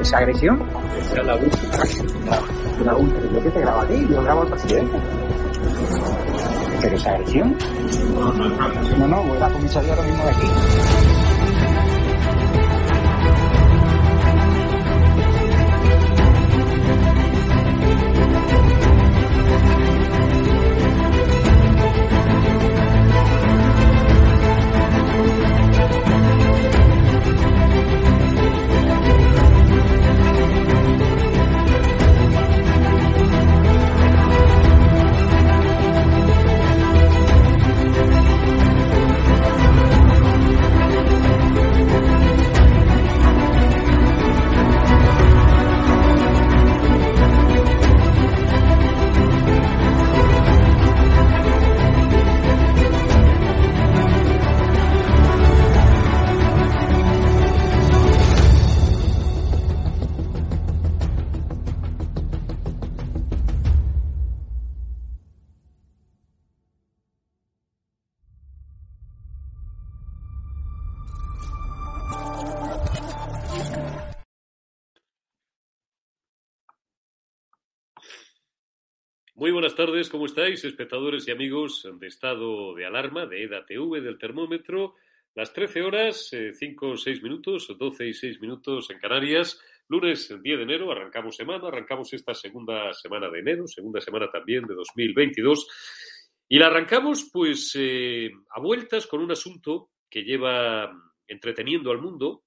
esa agresión? Esa es la última. La última. ¿Yo qué te grabo aquí? Yo grabo al presidente. ¿Pero esa agresión? No, no, voy a la comisaría ahora mismo de aquí. Muy buenas tardes, ¿cómo estáis, espectadores y amigos de estado de alarma de EDATV del termómetro? Las 13 horas, 5 o 6 minutos, 12 y 6 minutos en Canarias. Lunes 10 de enero, arrancamos semana, arrancamos esta segunda semana de enero, segunda semana también de 2022. Y la arrancamos, pues, eh, a vueltas con un asunto que lleva entreteniendo al mundo,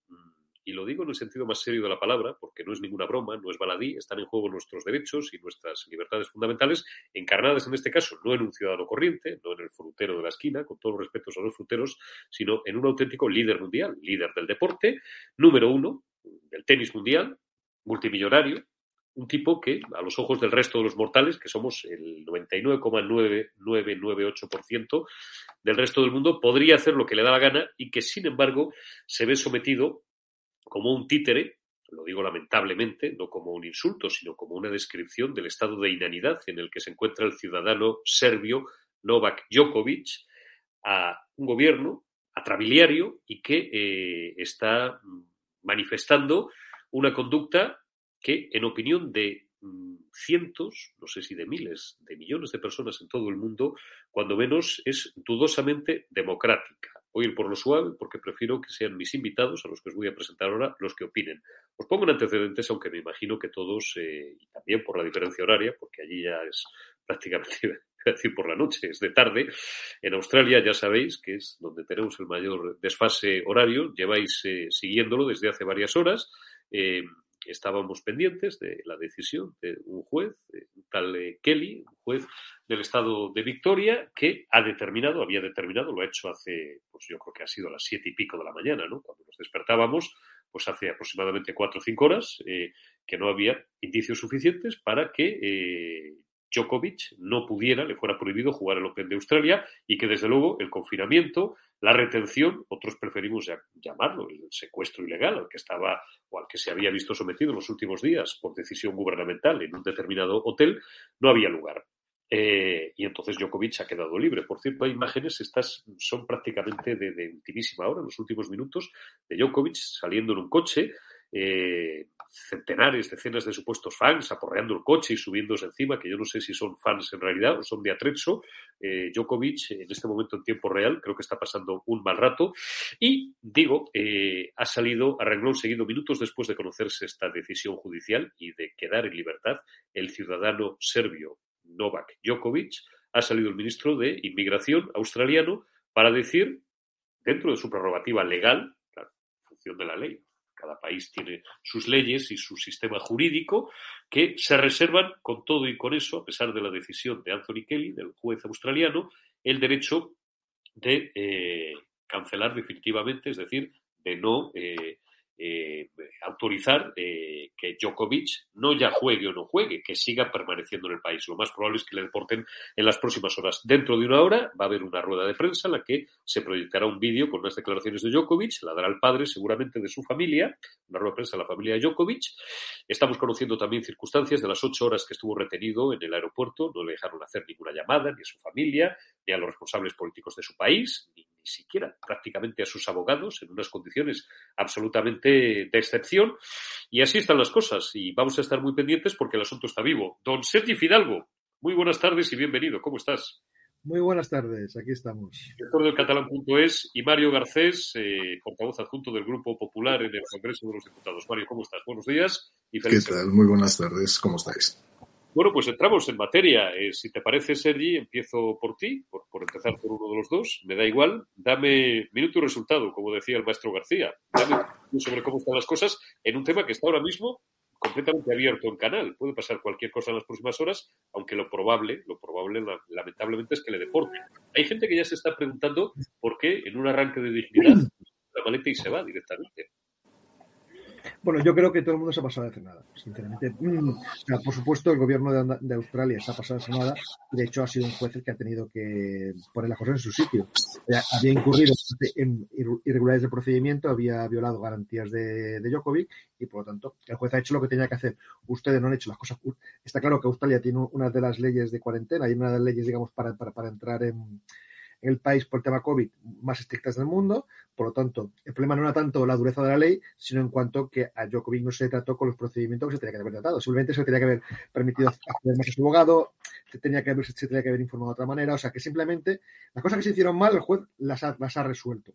y lo digo en el sentido más serio de la palabra, porque no es ninguna broma, no es baladí, están en juego nuestros derechos y nuestras libertades fundamentales, encarnadas en este caso no en un ciudadano corriente, no en el frutero de la esquina, con todos los respetos a los fruteros, sino en un auténtico líder mundial, líder del deporte, número uno del tenis mundial, multimillonario, un tipo que, a los ojos del resto de los mortales, que somos el 99,9998% del resto del mundo, podría hacer lo que le da la gana y que, sin embargo, se ve sometido como un títere, lo digo lamentablemente, no como un insulto, sino como una descripción del estado de inanidad en el que se encuentra el ciudadano serbio Novak Djokovic, a un gobierno atrabiliario y que eh, está manifestando una conducta que, en opinión de mm, cientos, no sé si de miles, de millones de personas en todo el mundo, cuando menos es dudosamente democrática. O ir por lo suave, porque prefiero que sean mis invitados, a los que os voy a presentar ahora, los que opinen. Os pongo en antecedentes, aunque me imagino que todos, eh, y también por la diferencia horaria, porque allí ya es prácticamente decir por la noche, es de tarde. En Australia ya sabéis que es donde tenemos el mayor desfase horario, lleváis eh, siguiéndolo desde hace varias horas. Eh, estábamos pendientes de la decisión de un juez, un tal eh, Kelly, un juez del estado de Victoria, que ha determinado, había determinado, lo ha hecho hace, pues yo creo que ha sido las siete y pico de la mañana, ¿no? Cuando nos despertábamos, pues hace aproximadamente cuatro o cinco horas, que no había indicios suficientes para que Djokovic no pudiera, le fuera prohibido jugar el Open de Australia y que desde luego el confinamiento, la retención, otros preferimos llamarlo el secuestro ilegal al que estaba o al que se había visto sometido en los últimos días por decisión gubernamental en un determinado hotel, no había lugar. Eh, y entonces Djokovic ha quedado libre. Por cierto, hay imágenes, estas son prácticamente de, de ultimísima hora, en los últimos minutos, de Djokovic saliendo en un coche, eh, centenares, decenas de supuestos fans aporreando el coche y subiéndose encima, que yo no sé si son fans en realidad o son de Atrezzo. Eh, Djokovic, en este momento en tiempo real, creo que está pasando un mal rato. Y, digo, eh, ha salido a renglón seguido minutos después de conocerse esta decisión judicial y de quedar en libertad el ciudadano serbio Novak Djokovic. Ha salido el ministro de Inmigración australiano para decir, dentro de su prerrogativa legal, en función de la ley, cada país tiene sus leyes y su sistema jurídico que se reservan con todo y con eso, a pesar de la decisión de Anthony Kelly, del juez australiano, el derecho de eh, cancelar definitivamente, es decir, de no eh, eh, autorizar eh, que Djokovic no ya juegue o no juegue, que siga permaneciendo en el país. Lo más probable es que le deporten en las próximas horas. Dentro de una hora va a haber una rueda de prensa en la que se proyectará un vídeo con unas declaraciones de Djokovic, la dará el padre seguramente de su familia, una rueda de prensa de la familia de Djokovic. Estamos conociendo también circunstancias de las ocho horas que estuvo retenido en el aeropuerto, no le dejaron hacer ninguna llamada ni a su familia, ni a los responsables políticos de su país, ni ni siquiera prácticamente a sus abogados en unas condiciones absolutamente de excepción. Y así están las cosas y vamos a estar muy pendientes porque el asunto está vivo. Don Sergi Fidalgo, muy buenas tardes y bienvenido. ¿Cómo estás? Muy buenas tardes, aquí estamos. Director del catalán.es y Mario Garcés, eh, portavoz adjunto del Grupo Popular en el Congreso de los Diputados. Mario, ¿cómo estás? Buenos días y felices. ¿Qué tal? Muy buenas tardes, ¿cómo estáis? Bueno, pues entramos en materia. Eh, si te parece, Sergi, empiezo por ti, por, empezar por uno de los dos. Me da igual. Dame minuto y resultado, como decía el maestro García. Dame sobre cómo están las cosas en un tema que está ahora mismo completamente abierto en canal. Puede pasar cualquier cosa en las próximas horas, aunque lo probable, lo probable, lamentablemente, es que le deporten. Hay gente que ya se está preguntando por qué en un arranque de dignidad la maleta y se va directamente. Bueno, yo creo que todo el mundo se ha pasado de cenada, sinceramente. Mm, por supuesto, el gobierno de, de, Australia se ha pasado de cenada y de hecho ha sido un juez el que ha tenido que poner las cosas en su sitio. Sea, había incurrido en irregularidades de procedimiento, había violado garantías de, de Djokovic y por lo tanto el juez ha hecho lo que tenía que hacer. Ustedes no han hecho las cosas. Está claro que Australia tiene una de las leyes de cuarentena y una de las leyes, digamos, para, para, para entrar en el país por el tema COVID más estrictas del mundo. Por lo tanto, el problema no era tanto la dureza de la ley, sino en cuanto que a Djokovic no se trató con los procedimientos que se tenía que haber tratado. Simplemente se tenía que haber permitido acceder más a su abogado, se tenía que haber, se tenía que haber informado de otra manera. O sea, que simplemente las cosas que se hicieron mal, el juez las ha, las ha resuelto.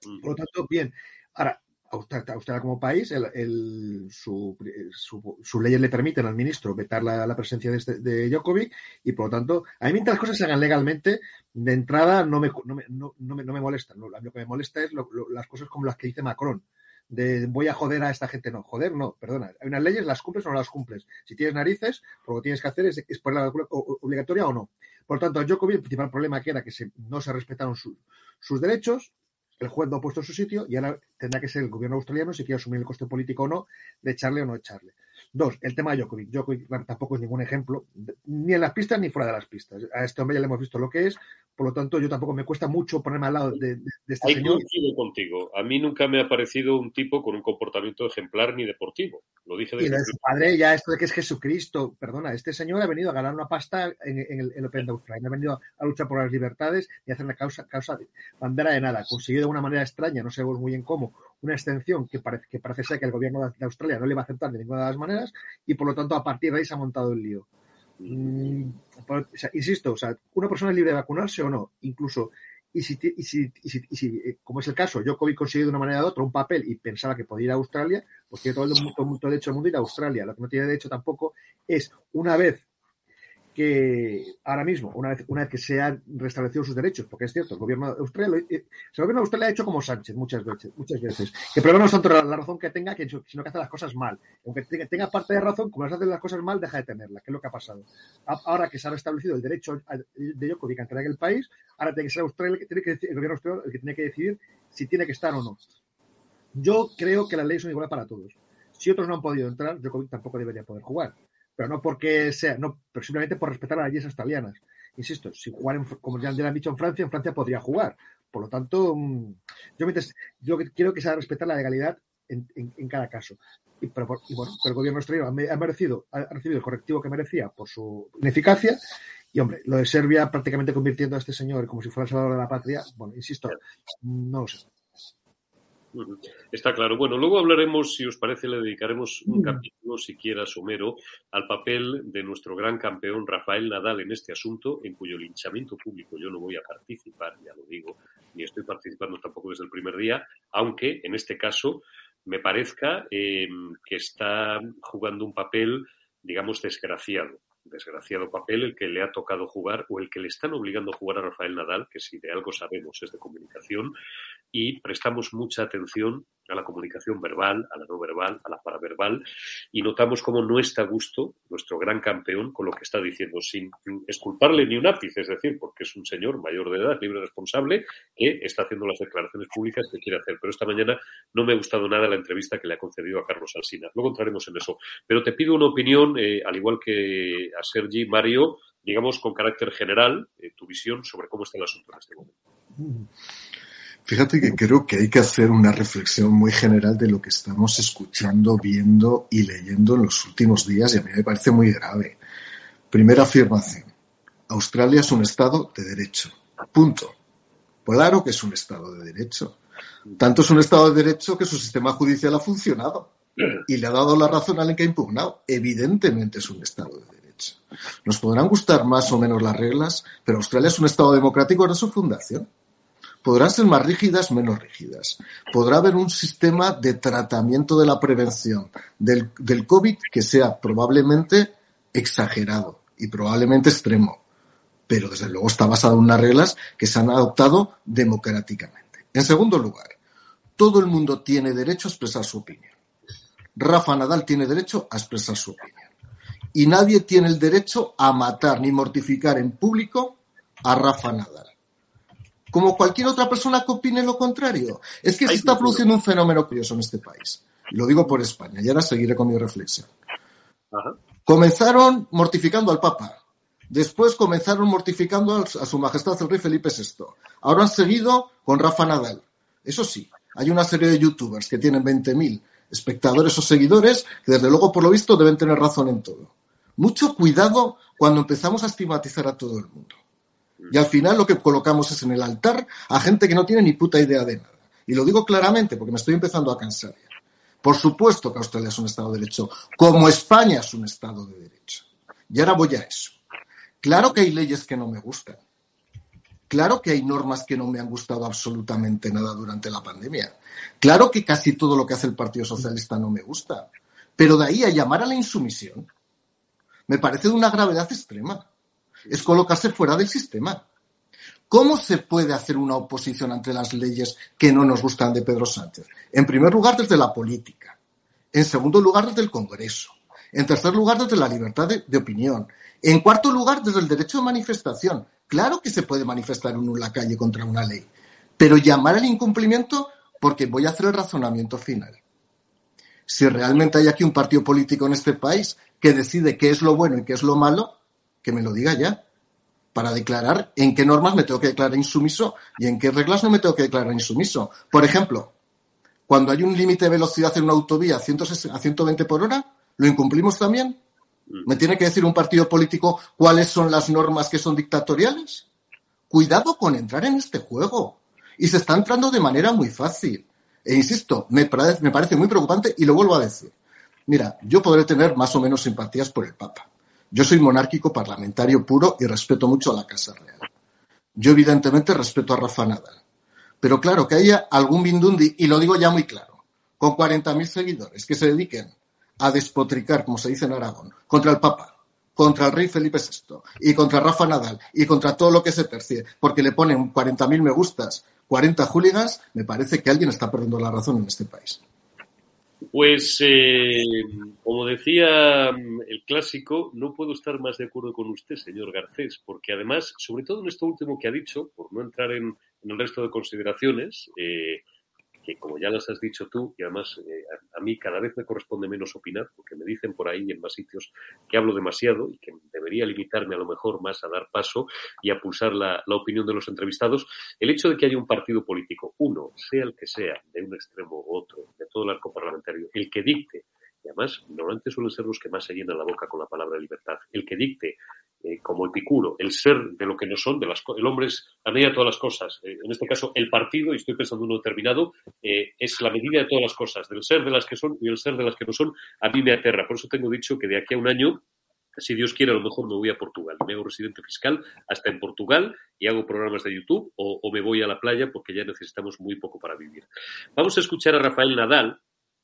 Por lo tanto, bien. Ahora, Australia como país, el, el, su, su, sus leyes le permiten al ministro vetar la, la presencia de, este, de Djokovic y por lo tanto, a mí mientras las cosas se hagan legalmente, de entrada no me, no me, no, no me, no me molesta. Lo, lo, que me molesta es lo, las cosas como las que dice Macron. De voy a joder a esta gente, no, joder, no, perdona. Hay unas leyes, las cumples o no las cumples. Si tienes narices, lo que tienes que hacer es, es ponerla obligatoria o no. Por lo tanto, a el principal problema que era que se, no se respetaron su, sus derechos, el juez lo ha puesto en su sitio y ahora tendrá que ser el gobierno australiano si quiere asumir el coste político o no de echarle o no echarle. Dos, el tema de Djokovic. Djokovic tampoco es ningún ejemplo, ni en las pistas ni fuera de las pistas. A este hombre ya le hemos visto lo que es, por lo tanto yo tampoco me cuesta mucho ponerme al lado de, de, de este Ahí señor. contigo. A mí nunca me ha parecido un tipo con un comportamiento ejemplar ni deportivo. Lo dije desde y de su padre ya esto de que es Jesucristo. Perdona, este señor ha venido a ganar una pasta en, en el, el, Open de Australia. No ha venido a luchar por las libertades y a hacer una causa, causa de bandera de nada. Consiguió de una manera extraña, no sabemos muy bien cómo, una extensión que parece, que parece ser que el gobierno de Australia no le va a aceptar de ninguna de las maneras y por lo tanto a partir de ahí se ha montado el lío. Mm, insisto, o sea, una persona es libre de vacunarse o no, incluso y si, y si, y si, y si, eh, como es el caso, yo COVID conseguido de una manera u otra un papel y pensaba que podía ir a Australia, pues tiene todo el, mundo, todo el derecho del mundo ir a Australia. Lo que no tiene derecho tampoco es, una vez que ahora mismo, una vez, una vez que se han restablecido sus derechos, porque es cierto, el gobierno de Australia, eh, el gobierno de Australia ha hecho como Sánchez muchas veces, muchas veces. Que el problema no es tanto la, razón que tenga, que, sino que hace las cosas mal. Aunque tenga, parte de razón, como las hace las cosas mal, deja de tenerla, que es lo que ha pasado. Ahora que se ha restablecido el derecho de Djokovic a entrar en el país, ahora tiene que ser Australia el que tiene que el gobierno australiano el que tiene que decidir si tiene que estar o no. Yo creo que las leyes son iguales para todos. Si otros no han podido entrar, Djokovic tampoco debería poder jugar. Pero no porque sea, no, pero simplemente por respetar las leyes australianas. Insisto, si jugar, en, como ya han dicho en Francia, en Francia podría jugar. Por lo tanto, mm, yo, mientras, yo quiero que se haga respetar la legalidad en, en- cada caso. Y, pero, el gobierno australiano ha merecido, ha recibido el correctivo que merecía por su ineficacia. Y hombre, lo de Serbia prácticamente convirtiendo a este señor como si fuera el salvador de la patria, bueno, insisto, no lo sé. Está claro. Bueno, luego hablaremos, si os parece, le dedicaremos un capítulo, si quieras, Homero, al papel de nuestro gran campeón Rafael Nadal en este asunto, en cuyo linchamiento público yo no voy a participar, ya lo digo, ni estoy participando tampoco desde el primer día, aunque en este caso me parezca eh, que está jugando un papel, digamos, desgraciado. Desgraciado papel el que le ha tocado jugar o el que le están obligando a jugar a Rafael Nadal, que si de algo sabemos es de comunicación, y prestamos mucha atención a la comunicación verbal, a la no verbal, a la paraverbal, y notamos cómo no está a gusto nuestro gran campeón con lo que está diciendo, sin esculparle ni un ápice, es decir, porque es un señor mayor de edad, libre responsable, que está haciendo las declaraciones públicas que quiere hacer. Pero esta mañana no me ha gustado nada la entrevista que le ha concedido a Carlos Alsina. Luego entraremos en eso. Pero te pido una opinión, eh, al igual que a Sergi, Mario, digamos con carácter general, eh, tu visión sobre cómo está el asunto en este momento. Fíjate que creo que hay que hacer una reflexión muy general de lo que estamos escuchando, viendo y leyendo en los últimos días y a mí me parece muy grave. Primera afirmación. Australia es un Estado de derecho. Punto. Claro que es un Estado de derecho. Tanto es un Estado de derecho que su sistema judicial ha funcionado y le ha dado la razón al que ha impugnado. Evidentemente es un Estado de derecho. Nos podrán gustar más o menos las reglas, pero Australia es un Estado democrático desde su fundación podrán ser más rígidas, menos rígidas. Podrá haber un sistema de tratamiento de la prevención del, del COVID que sea probablemente exagerado y probablemente extremo, pero desde luego está basado en unas reglas que se han adoptado democráticamente. En segundo lugar, todo el mundo tiene derecho a expresar su opinión. Rafa Nadal tiene derecho a expresar su opinión. Y nadie tiene el derecho a matar ni mortificar en público a Rafa Nadal como cualquier otra persona que opine lo contrario. Es que se está produciendo un fenómeno curioso en este país. Lo digo por España y ahora seguiré con mi reflexión. Ajá. Comenzaron mortificando al Papa. Después comenzaron mortificando a su majestad el rey Felipe VI. Ahora han seguido con Rafa Nadal. Eso sí, hay una serie de youtubers que tienen 20.000 espectadores o seguidores que desde luego por lo visto deben tener razón en todo. Mucho cuidado cuando empezamos a estigmatizar a todo el mundo. Y al final lo que colocamos es en el altar a gente que no tiene ni puta idea de nada. Y lo digo claramente porque me estoy empezando a cansar. Por supuesto que Australia es un Estado de Derecho, como España es un Estado de Derecho. Y ahora voy a eso. Claro que hay leyes que no me gustan. Claro que hay normas que no me han gustado absolutamente nada durante la pandemia. Claro que casi todo lo que hace el Partido Socialista no me gusta. Pero de ahí a llamar a la insumisión, me parece de una gravedad extrema es colocarse fuera del sistema. ¿Cómo se puede hacer una oposición ante las leyes que no nos gustan de Pedro Sánchez? En primer lugar, desde la política. En segundo lugar, desde el Congreso. En tercer lugar, desde la libertad de, de opinión. En cuarto lugar, desde el derecho de manifestación. Claro que se puede manifestar uno en la calle contra una ley. Pero llamar al incumplimiento, porque voy a hacer el razonamiento final. Si realmente hay aquí un partido político en este país que decide qué es lo bueno y qué es lo malo, que me lo diga ya, para declarar en qué normas me tengo que declarar insumiso y en qué reglas no me tengo que declarar insumiso. Por ejemplo, cuando hay un límite de velocidad en una autovía a 120 por hora, ¿lo incumplimos también? ¿Me tiene que decir un partido político cuáles son las normas que son dictatoriales? Cuidado con entrar en este juego. Y se está entrando de manera muy fácil. E insisto, me parece, muy preocupante y lo vuelvo a decir. Mira, yo podré tener más o menos simpatías por el Papa. Yo soy monárquico parlamentario puro y respeto mucho a la Casa Real. Yo evidentemente respeto a Rafa Nadal. Pero claro, que haya algún Bindundi, y lo digo ya muy claro, con 40.000 seguidores que se dediquen a despotricar, como se dice en Aragón, contra el Papa, contra el rey Felipe VI y contra Rafa Nadal y contra todo lo que se percibe, porque le ponen 40.000 me gustas, 40 hooligans, me parece que alguien está perdiendo la razón en este país. Pues, eh, como decía mm, el clásico, no puedo estar más de acuerdo con usted, señor Garcés, porque además, sobre todo en esto último que ha dicho, por no entrar en, el resto de consideraciones, eh, que como ya las has dicho tú, y además eh, a, mí cada vez me corresponde menos opinar, porque me dicen por ahí en más sitios que hablo demasiado y que debería limitarme a lo mejor más a dar paso y a pulsar la, la opinión de los entrevistados, el hecho de que haya un partido político, uno, sea el que sea, de un extremo u otro, de todo el arco parlamentario, el que dicte y además normalmente suelen ser los que más se llenan la boca con la palabra libertad. El que dicte eh, como Epicuro, el ser de lo que no son, de las, el hombre es la medida de todas las cosas. Eh, en este caso, el partido, y estoy pensando en uno determinado, eh, es la medida de todas las cosas, del ser de las que son y el ser de las que no son, a mí me aterra. Por eso tengo dicho que de aquí a un año si Dios quiere, a lo mejor me voy a Portugal. Me hago residente fiscal hasta en Portugal y hago programas de YouTube o, o, me voy a la playa porque ya necesitamos muy poco para vivir. Vamos a escuchar a Rafael Nadal,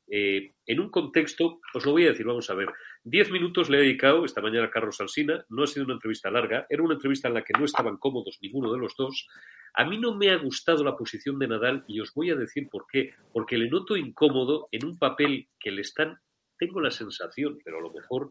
eh, en un contexto, os lo voy a decir, vamos a ver, diez minutos le he dedicado esta mañana a Carlos Alsina, no ha sido una entrevista larga, era una entrevista en la que no estaban cómodos ninguno de los dos. A mí no me ha gustado la posición de Nadal y os voy a decir por qué, porque le noto incómodo en un papel que le están, tengo la sensación, pero a lo mejor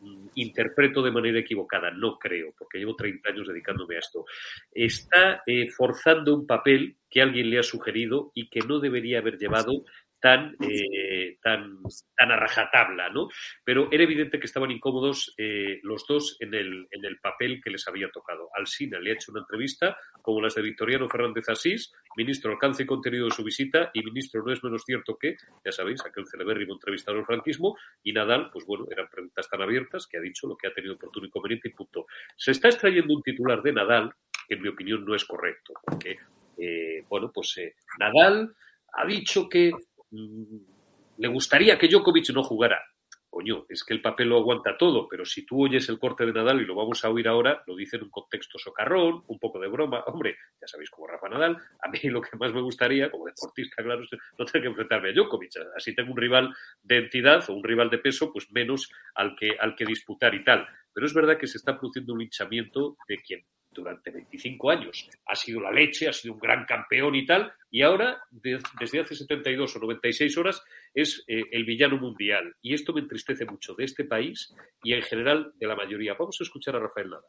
mm, interpreto de manera equivocada, no creo, porque llevo 30 años dedicándome a esto. Está eh, forzando un papel que alguien le ha sugerido y que no debería haber llevado tan, eh, tan, tan a rajatabla, ¿no? Pero era evidente que estaban incómodos eh, los dos en el, en el papel que les había tocado. Alsina le ha hecho una entrevista, como las de Victoriano Fernández Asís, ministro alcance y contenido de su visita, y ministro no es menos cierto que, ya sabéis, aquel celebérrimo entrevistado al franquismo, y Nadal, pues bueno, eran preguntas tan abiertas que ha dicho lo que ha tenido oportuno y conveniente y punto. Se está extrayendo un titular de Nadal, que en mi opinión no es correcto, porque, eh, bueno, pues Nadal ha dicho que le gustaría que Djokovic no jugara. Coño, es que el papel lo aguanta todo, pero si tú oyes el corte de Nadal y lo vamos a oír ahora, lo dice en un contexto socarrón, un poco de broma. Hombre, ya sabéis cómo Rafa Nadal, a mí lo que más me gustaría, como deportista, claro, no tener que enfrentarme a Djokovic. Así tengo un rival de entidad o un rival de peso, pues menos al que, al que disputar y tal. Pero es verdad que se está produciendo un hinchamiento de quien durante 25 años. Ha sido la leche, ha sido un gran campeón y tal, y ahora, desde hace 72 o 96 horas, es eh, el villano mundial. Y esto me entristece mucho de este país y en general de la mayoría. Vamos a escuchar a Rafael Nadal.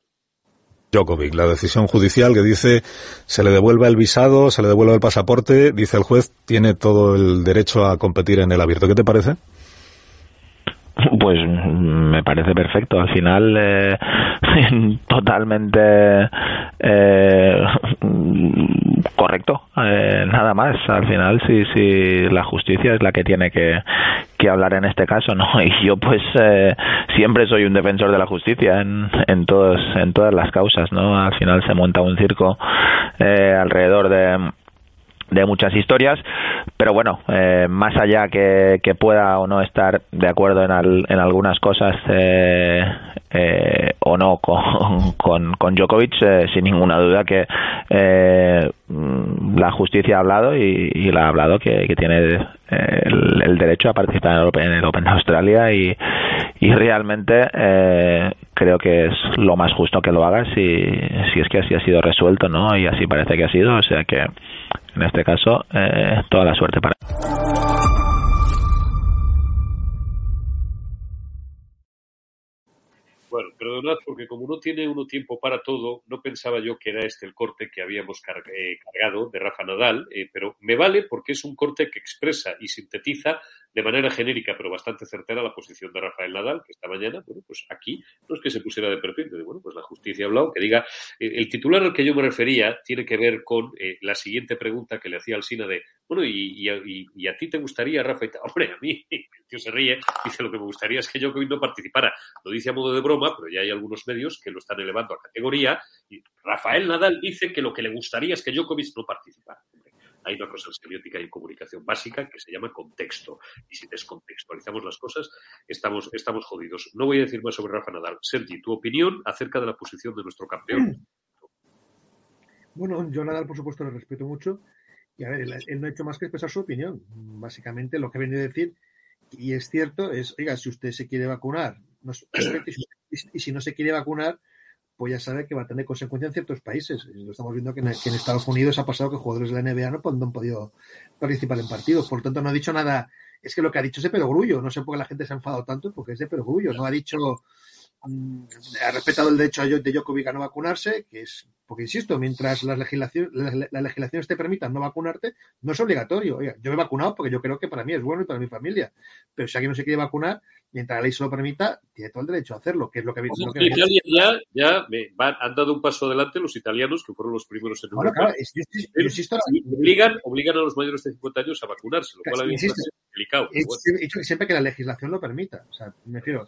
Djokovic, la decisión judicial que dice se le devuelve el visado, se le devuelve el pasaporte, dice el juez, tiene todo el derecho a competir en el abierto. ¿Qué te parece? Pues me parece perfecto. Al final, eh, totalmente eh, correcto. Eh, nada más. Al final, si, si la justicia es la que tiene que, que hablar en este caso, ¿no? Y yo, pues, eh, siempre soy un defensor de la justicia en, en, todos, en todas las causas, ¿no? Al final se monta un circo eh, alrededor de de muchas historias, pero bueno, eh, más allá que, que, pueda o no estar de acuerdo en, al, en algunas cosas eh, eh, o no con, con, con Djokovic, eh, sin ninguna duda que eh, la justicia ha hablado y, la ha hablado que, que tiene el, el, derecho a participar en el Open, en el Open de Australia y, y realmente creo que es lo más justo que lo haga si, si es que así ha sido resuelto, ¿no? Y así parece que ha sido, o sea que en este caso, eh, toda la suerte para. Bueno, perdonad porque como no tiene uno tiempo para todo, no pensaba yo que era este el corte que habíamos eh, cargado de Rafa Nadal, eh, pero me vale porque es un corte que expresa y sintetiza de manera genérica, pero bastante certera, la posición de Rafael Nadal, que esta mañana, bueno, pues aquí no es que se pusiera de perfil, pero bueno, pues la justicia ha hablado, que diga, eh, el titular al que yo me refería tiene que ver con eh, la siguiente pregunta que le hacía al Sina de, bueno, y, y, y, a ti te gustaría, Rafa? Hombre, a mí, el tío se ríe, dice, lo que me gustaría es que yo no participara. Lo dice a modo de broma, pero ya hay algunos medios que lo están elevando a categoría, y Rafael Nadal dice que lo que le gustaría es que Djokovic no participara hay una cosa en semiótica y comunicación básica que se llama contexto. Y si descontextualizamos las cosas, estamos, estamos jodidos. No voy a decir más sobre Rafa Nadal. Sergi, tu opinión acerca de la posición de nuestro campeón. Bueno, yo Nadal, por supuesto, le respeto mucho. Y a ver, él, no ha hecho más que expresar su opinión. Básicamente, lo que viene a decir, y es cierto, es, oiga, si usted se quiere vacunar, y si no se quiere vacunar, pues ya sabe que va a tener consecuencias en ciertos países. Lo estamos viendo que en, Estados Unidos ha pasado que jugadores de la NBA no, han podido participar en partidos. Por lo tanto, no ha dicho nada. Es que lo que ha dicho es de perogrullo. No sé por qué la gente se ha enfadado tanto, porque es de perogrullo. No ha dicho. mm, ha respetado el derecho de Djokovic a no vacunarse, que es. Porque insisto, mientras las legislaciones, las, las legislaciones te permitan no vacunarte, no es obligatorio. Oiga, yo me he vacunado porque yo creo que para mí es bueno y para mi familia. Pero si alguien no se quiere vacunar, mientras la ley se lo permita, tiene todo el derecho a hacerlo, que es lo que, Ojo lo que Italia ya, ya me- van- han dado un paso adelante los italianos, que fueron los primeros en Bueno, Europa. claro, es- obligan, obligan a los mayores de 50 años a vacunarse, lo cual a mí me parece delicado. bueno. siempre que la legislación lo permita. O sea, me refiero,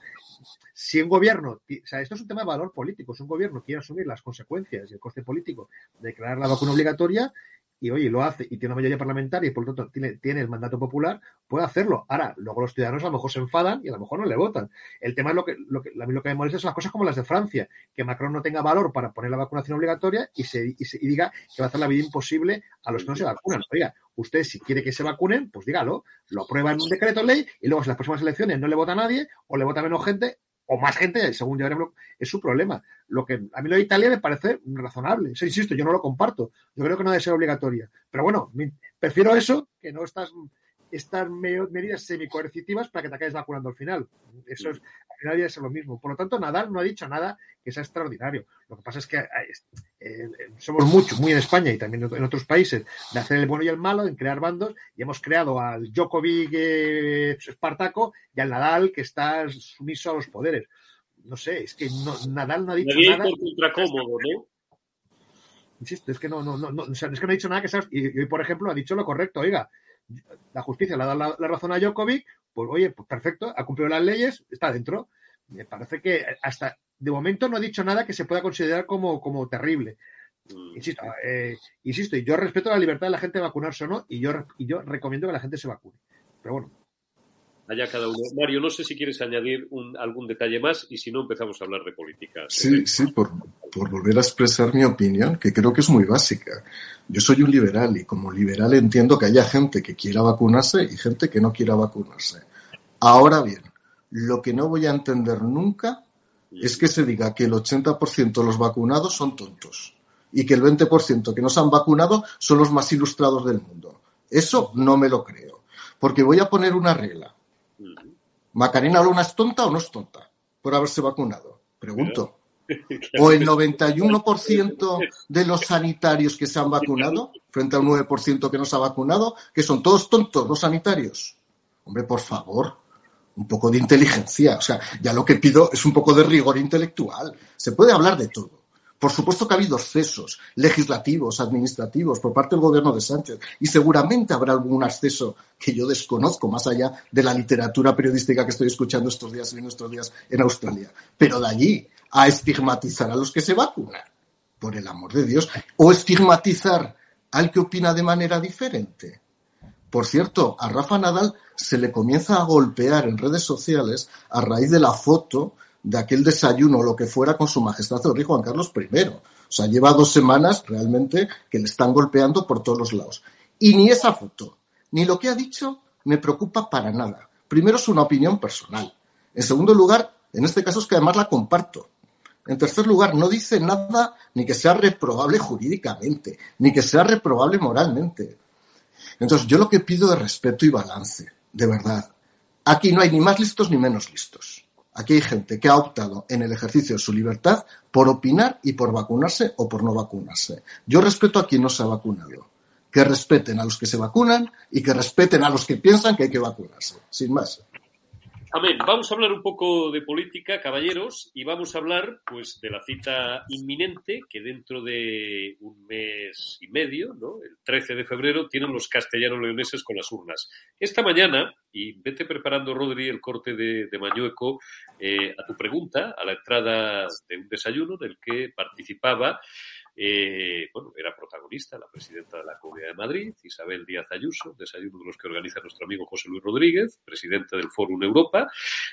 si un gobierno, o sea, esto es un tema de valor político, si un gobierno quiere asumir las consecuencias y el coste político de declarar la vacuna obligatoria, y oye, lo hace y tiene una mayoría parlamentaria y por lo tanto tiene, tiene el mandato popular, puede hacerlo. Ahora, luego los ciudadanos a lo mejor se enfadan y a lo mejor no le votan. El tema es lo que, lo que a mí lo que me molesta son las cosas como las de Francia, que Macron no tenga valor para poner la vacunación obligatoria y, se, y, se- y diga que va a hacer la vida imposible a los que no se vacunan. Oiga, usted si quiere que se vacunen, pues dígalo, lo aprueba en un decreto ley y luego si las próximas elecciones no le vota nadie o le vota menos gente o más gente, según veremos, es su problema. Lo que a mí lo de Italia me parece razonable. O sea, insisto, yo no lo comparto. Yo creo que no debe ser obligatoria. Pero bueno, prefiero eso que no estas, estas me- medidas semicoercitivas para que te acabes vacunando al final. Eso es, al final debe ser lo mismo. Por lo tanto, Nadal no ha dicho nada que sea extraordinario. Lo que pasa es que eh, eh, somos muchos, muy en España y también en otros países, de hacer el bueno y el malo, en crear bandos, y hemos creado al Djokovic eh, Espartaco y al Nadal que está sumiso a los poderes. No sé, es que no- Nadal no ha dicho Nadie nada. contra cómodo, ¿no? Insisto, es que no, no, no, no, o sea, es que no ha dicho nada que sea. Y y hoy, por ejemplo, ha dicho lo correcto. Oiga, la justicia le ha dado la, la razón a Djokovic, pues oye, pues perfecto, ha cumplido las leyes, está dentro. Me parece que hasta de momento no ha dicho nada que se pueda considerar como, como terrible. Mm. Insisto, eh, insisto, y yo respeto la libertad de la gente de vacunarse o no, y yo, y yo recomiendo que la gente se vacune. Pero bueno, Allá cada uno. Mario, no sé si quieres añadir un- algún detalle más y si no empezamos a hablar de política. Sí, sí, por, por volver a expresar mi opinión, que creo que es muy básica. Yo soy un liberal y como liberal entiendo que haya gente que quiera vacunarse y gente que no quiera vacunarse. Ahora bien, lo que no voy a entender nunca es que se diga que el 80% de los vacunados son tontos y que el 20% que no se han vacunado son los más ilustrados del mundo. Eso no me lo creo. Porque voy a poner una regla. ¿Macarena Luna es tonta o no es tonta por haberse vacunado? Pregunto. ¿O el 91% de los sanitarios que se han vacunado frente a un 9% que no se ha vacunado, que son todos tontos los sanitarios? Hombre, por favor, un poco de inteligencia. O sea, ya lo que pido es un poco de rigor intelectual. Se puede hablar de todo. Por supuesto que ha habido excesos legislativos, administrativos por parte del gobierno de Sánchez y seguramente habrá algún exceso que yo desconozco más allá de la literatura periodística que estoy escuchando estos días y en estos días en Australia. Pero de allí a estigmatizar a los que se vacunan, por el amor de Dios, o estigmatizar al que opina de manera diferente. Por cierto, a Rafa Nadal se le comienza a golpear en redes sociales a raíz de la foto de aquel desayuno o lo que fuera con su majestad el rey Juan Carlos I. O sea, lleva dos semanas realmente que le están golpeando por todos los lados. Y ni esa foto, ni lo que ha dicho me preocupa para nada. Primero es una opinión personal. En segundo lugar, en este caso es que además la comparto. En tercer lugar, no dice nada ni que sea reprobable jurídicamente, ni que sea reprobable moralmente. Entonces, yo lo que pido es respeto y balance, de verdad. Aquí no hay ni más listos ni menos listos. Aquí hay gente que ha optado en el ejercicio de su libertad por opinar y por vacunarse o por no vacunarse. Yo respeto a quien no se ha vacunado. Que respeten a los que se vacunan y que respeten a los que piensan que hay que vacunarse. Sin más. Amén. Vamos a hablar un poco de política, caballeros, y vamos a hablar pues de la cita inminente que dentro de un mes y medio, ¿no? el 13 de febrero, tienen los castellanos leoneses con las urnas. Esta mañana, y vete preparando, Rodri, el corte de, de Mañueco eh, a tu pregunta, a la entrada de un desayuno del que participaba eh, bueno, era protagonista la presidenta de la Comunidad de Madrid, Isabel Díaz Ayuso, desayuno de los que organiza nuestro amigo José Luis Rodríguez, presidente del Fórum Europa,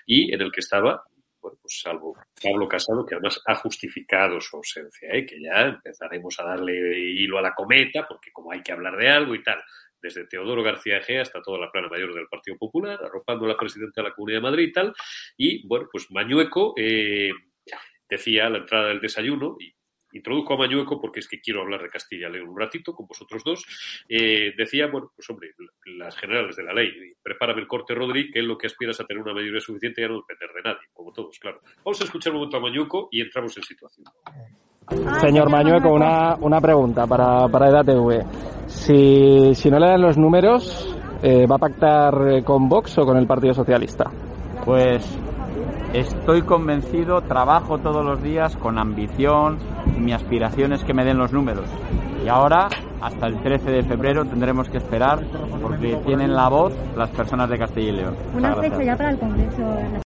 y en el que estaba bueno, pues salvo Pablo Casado, que además ha justificado su ausencia, ¿eh? que ya empezaremos a darle hilo a la cometa, porque como hay que hablar de algo y tal, desde Teodoro García G hasta toda la plana mayor del Partido Popular, arropando a la presidenta de la Comunidad de Madrid y tal, y bueno, pues Mañueco eh, decía a la entrada del desayuno, y introduzco a Mañueco porque es que quiero hablar de Castilla León un ratito con vosotros dos. Eh, decía, bueno, pues hombre, las generales de la ley, prepárame el corte, Rodri, que es lo que aspiras a tener una mayoría suficiente y a no depender de nadie, como todos, claro. Vamos a escuchar un momento a Mañueco y entramos en situación. Señor Mañueco, una, una pregunta para, para EDATV. Si, si no le dan los números, eh, ¿va a pactar eh, con Vox o con el Partido Socialista? Pues estoy convencido, trabajo todos los días con ambición, mi aspiración es que me den los números. Y ahora, hasta el 13 de febrero, tendremos que esperar porque tienen la voz las personas de Castilla y León. Una fecha ya para el Congreso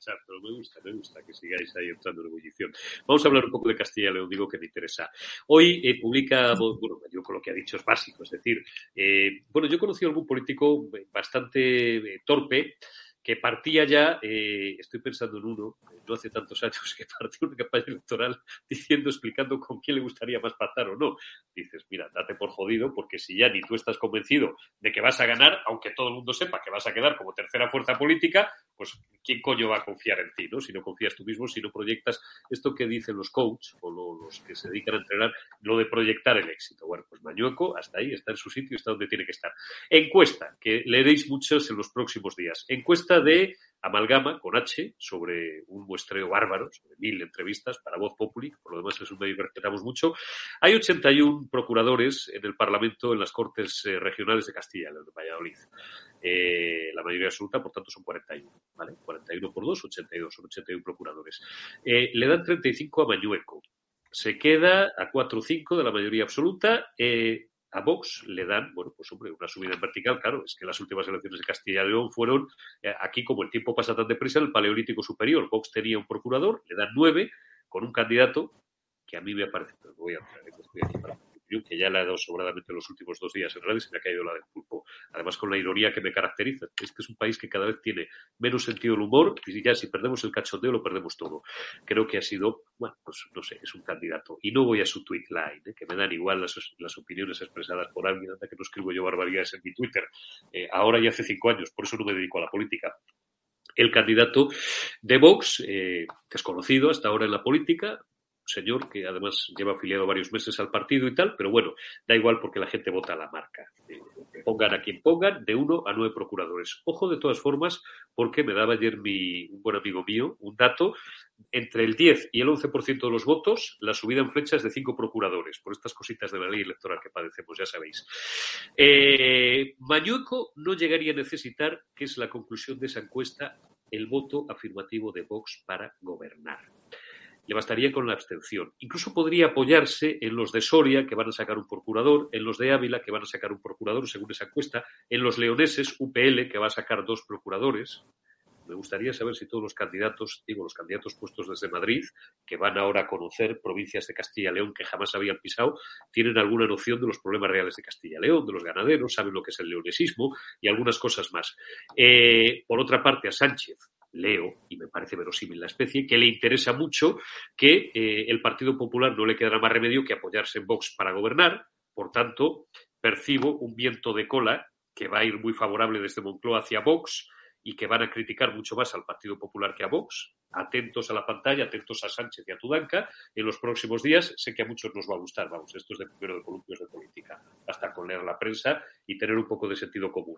chat, pero me gusta, me gusta que sigáis ahí entrando en ebullición. Vamos a hablar un poco de Castilla y León, digo que me interesa. Hoy eh, publica, bueno, yo con lo que ha dicho es básico, es decir, eh, bueno, yo he conocido algún político bastante eh, torpe que partía ya, eh, estoy pensando en uno, no hace tantos años, que partió una campaña electoral diciendo, explicando con quién le gustaría más pactar o no. Dices, mira, date por jodido, porque si ya ni tú estás convencido de que vas a ganar, aunque todo el mundo sepa que vas a quedar como tercera fuerza política, pues ¿quién coño va a confiar en ti, no? Si no confías tú mismo, si no proyectas esto que dicen los coaches o los que se dedican a entrenar, lo de proyectar el éxito. Bueno, pues Mañueco hasta ahí, está en su sitio, está donde tiene que estar. Encuesta, que leeréis muchos en los próximos días. Encuesta de Amalgama con H sobre un muestreo bárbaro, sobre mil entrevistas para Voz Populi, por lo demás es un medio que respetamos mucho. Hay 81 procuradores en el Parlamento en las Cortes eh, Regionales de Castilla, de Valladolid. Eh, la mayoría absoluta, por tanto, son 41. ¿vale? 41 por 2, 82, son 81 procuradores. Eh, le dan 35 a Mañueco. Se queda a 4 o 5 de la mayoría absoluta. A Vox le dan, bueno, pues hombre, una subida en vertical, claro, es que las últimas elecciones de Castilla y León fueron, eh, aquí como el tiempo pasa tan deprisa, el Paleolítico Superior. Vox tenía un procurador, le dan nueve, con un candidato que a mí me parece, pero voy a que ya le ha dado sobradamente los últimos dos días en y se me ha caído la del pulpo. Además, con la ironía que me caracteriza. Este es un país que cada vez tiene menos sentido del humor y ya si perdemos el cachondeo lo perdemos todo. Creo que ha sido, bueno, pues no sé, es un candidato. Y no voy a su tweet line, ¿eh? que me dan igual las, opiniones expresadas por alguien, que no escribo yo barbaridades en mi Twitter. Eh, ahora y hace cinco años, por eso no me dedico a la política el candidato de Vox, eh, desconocido hasta ahora en la política, señor que además lleva afiliado varios meses al partido y tal, pero bueno, da igual porque la gente vota a la marca. Eh, pongan a quien pongan, de uno a nueve procuradores. Ojo de todas formas, porque me daba ayer mi, un buen amigo mío un dato, entre el 10 y el 11% de los votos, la subida en flecha es de cinco procuradores, por estas cositas de la ley electoral que padecemos, ya sabéis. Eh, no llegaría a necesitar, que es la conclusión de esa encuesta, el voto afirmativo de Vox para gobernar le bastaría con la abstención. Incluso podría apoyarse en los de Soria, que van a sacar un procurador, en los de Ávila, que van a sacar un procurador, según esa encuesta, en los leoneses, UPL, que va a sacar dos procuradores. Me gustaría saber si todos los candidatos, digo, los candidatos puestos desde Madrid, que van ahora a conocer provincias de Castilla y León que jamás habían pisado, tienen alguna noción de los problemas reales de Castilla y León, de los ganaderos, saben lo que es el leonesismo y algunas cosas más. Eh, por otra parte, a Sánchez, leo, y me parece verosímil la especie, que le interesa mucho que eh, el Partido Popular no le quedará más remedio que apoyarse en Vox para gobernar. Por tanto, percibo un viento de cola que va a ir muy favorable desde Moncloa hacia Vox y que van a criticar mucho más al Partido Popular que a Vox. Atentos a la pantalla, atentos a Sánchez y a Tudanca. En los próximos días sé que a muchos nos va a gustar, vamos, esto es de primero de columpios de política, hasta con leer la prensa y tener un poco de sentido común.